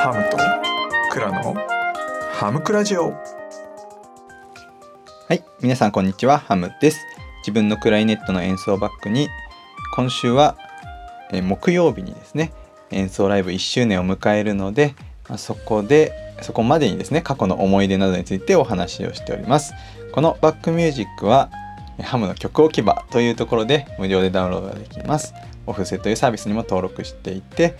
ハムとクラのハムクラジオはい、皆さんこんにちは、ハムです。自分のクライネットの演奏バックに、今週は木曜日にですね、演奏ライブ1周年を迎えるので、そこで、そこまでにですね、過去の思い出などについてお話をしております。このバックミュージックは、ハムの曲置き場というところで無料でダウンロードができます。オフセというサービスにも登録していて、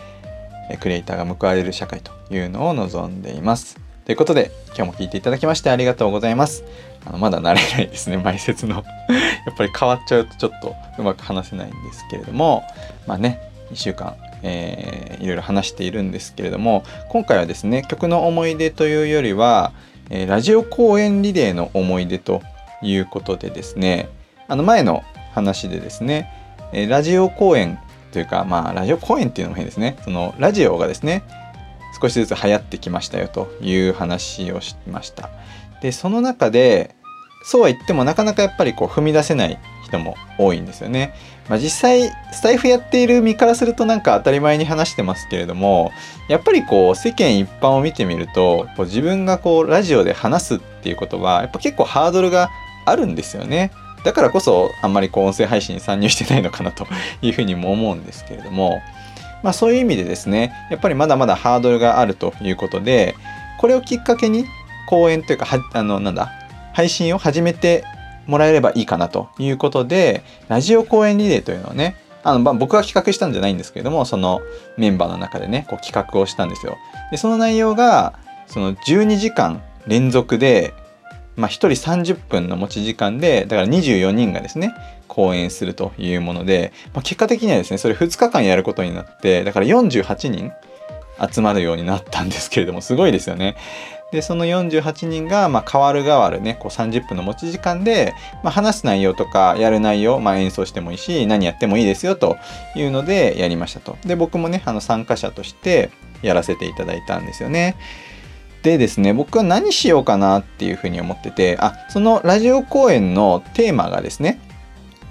クリエイターが報われる社会というのを望んでいます。ということで、今日も聞いていただきましてありがとうございます。あのまだ慣れないですね、前説の。やっぱり変わっちゃうとちょっとうまく話せないんですけれども、まあね、2週間、えーいろいろ話しているんですけれども、今回はですね、曲の思い出というよりは、えーラジオ公演リレーの思い出ということでですね、あの前の話でですね、えーラジオ公演というか、まあ、ラジオ公演っていうのも変ですね、そのラジオがですね、少しずつ流行ってきましたよという話をしました。でその中でそうは言ってもなかなかやっぱりこう踏み出せない人も多いんですよね。まあ、実際スタイフやっている身からするとなんか当たり前に話してますけれどもやっぱりこう世間一般を見てみるとこう自分がこうラジオで話すっていうことはやっぱ結構ハードルがあるんですよね。だからこそあんまりこう音声配信に参入してないのかなと いうふうにも思うんですけれども、まあ、そういう意味でですねやっぱりまだまだハードルがあるということでこれをきっかけに講演というかあのなんだ配信を始めてもらえればいいかなということでラジオ公演リレーというのをねあの、ま、僕が企画したんじゃないんですけれどもそのメンバーの中でねこう企画をしたんですよ。でその内容がその12時間連続で、まあ、1人30分の持ち時間でだから24人がですね講演するというもので、まあ、結果的にはですねそれ2日間やることになってだから48人集まるようになったんですけれどもすごいですよね。でその48人が、まあ、変わる変わるねこう30分の持ち時間で、まあ、話す内容とかやる内容、まあ、演奏してもいいし何やってもいいですよというのでやりましたと。で僕もねあの参加者としてやらせていただいたんですよね。でですね僕は何しようかなっていうふうに思っててあそのラジオ公演のテーマがですね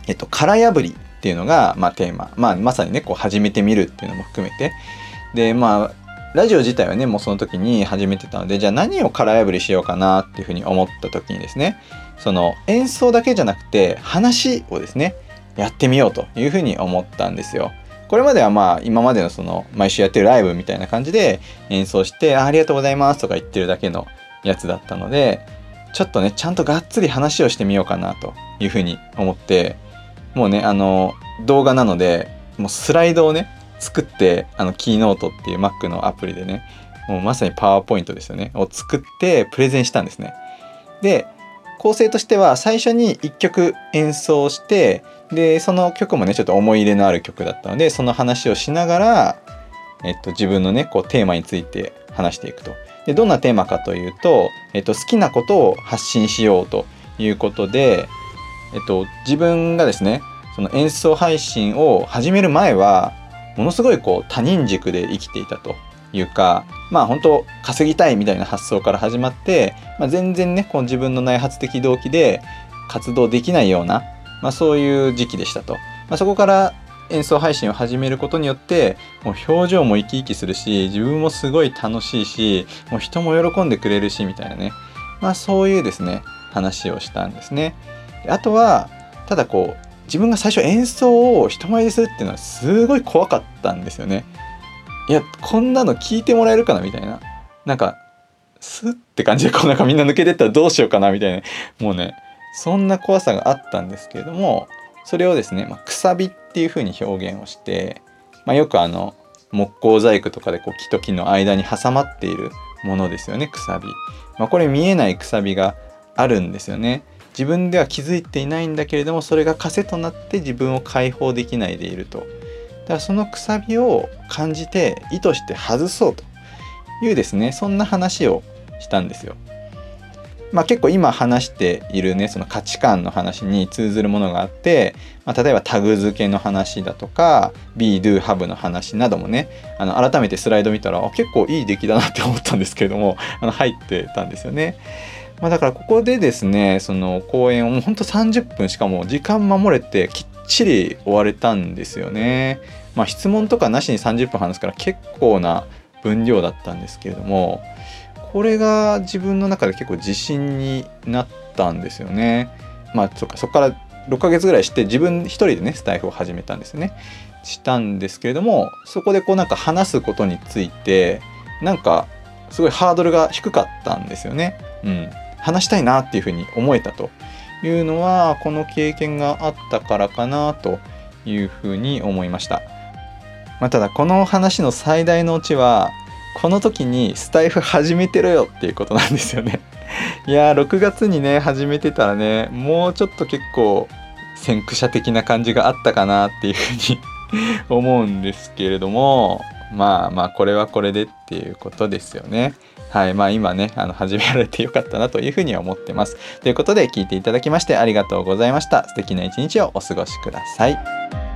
えっと殻破りっていうのが、まあ、テーマ、まあ、まさにねこう始めてみるっていうのも含めてでまあラジオ自体はねもうその時に始めてたのでじゃあ何を殻破りしようかなっていうふうに思った時にですねその演奏だけじゃなくて話をですねやってみようというふうに思ったんですよ。これまではまあ今までのその毎週やってるライブみたいな感じで演奏してありがとうございますとか言ってるだけのやつだったのでちょっとねちゃんとがっつり話をしてみようかなというふうに思ってもうねあの動画なのでもうスライドをね作ってあのキーノートっていう Mac のアプリでねもうまさにパワーポイントですよねを作ってプレゼンしたんですね。で構成としては最初に1曲演奏してでその曲もねちょっと思い入れのある曲だったのでその話をしながら、えっと、自分のねこうテーマについて話していくと。でどんなテーマかというと、えっと、好きなことを発信しようということで、えっと、自分がですねその演奏配信を始める前はものすごいこう他人軸で生きていたというかまあ本当稼ぎたいみたいな発想から始まって、まあ、全然ねこう自分の内発的動機で活動できないような、まあ、そういう時期でしたと、まあ、そこから演奏配信を始めることによってもう表情も生き生きするし自分もすごい楽しいしもう人も喜んでくれるしみたいなねまあそういうですね話をしたんですね。であとはただこう自分が最初演奏を人前でするっていうのはすごい怖かったんですよね。いやこんなの聞いてもらえるかなみたいな。なんかスッって感じでこうなんかみんな抜けてったらどうしようかなみたいなもうねそんな怖さがあったんですけれどもそれをですね、まあ、くさびっていう風に表現をして、まあ、よくあの木工細工とかでこう木と木の間に挟まっているものですよねくさび、まあ、これ見えないくさびがあるんですよね。自分では気づいていないんだけれどもそれが枷となって自分を解放できないでいると。だからそのくさびを感じて意図して外そうというですねそんな話をしたんですよ。まあ、結構今話しているねその価値観の話に通ずるものがあって、まあ、例えばタグ付けの話だとか Be Do Have の話などもねあの改めてスライド見たら結構いい出来だなって思ったんですけれども あの入ってたんですよね。まあ、だからここでですねその講演をもうほんと30分しかも時間守れてきっちり終われたんですよね。まあ、質問とかなしに30分話すから結構な分量だったんですけれどもこれが自分の中で結構自信になったんですよね。まあそっかそこから6ヶ月ぐらいして自分一人でねスタイフを始めたんですよね。したんですけれどもそこでこうなんか話すことについてなんかすごいハードルが低かったんですよね。うん、話したいなっていうふうに思えたというのはこの経験があったからかなというふうに思いました。まあ、ただこの話の最大のオチはこの時にスタイフ始めてろよっていうことなんですよね。いやー6月にね始めてたらねもうちょっと結構先駆者的な感じがあったかなっていうふうに 思うんですけれどもまあまあこれはこれでっていうことですよね。はいまあ今ねあの始められてよかったなというふうには思ってます。ということで聞いていただきましてありがとうございました。素敵な一日をお過ごしください。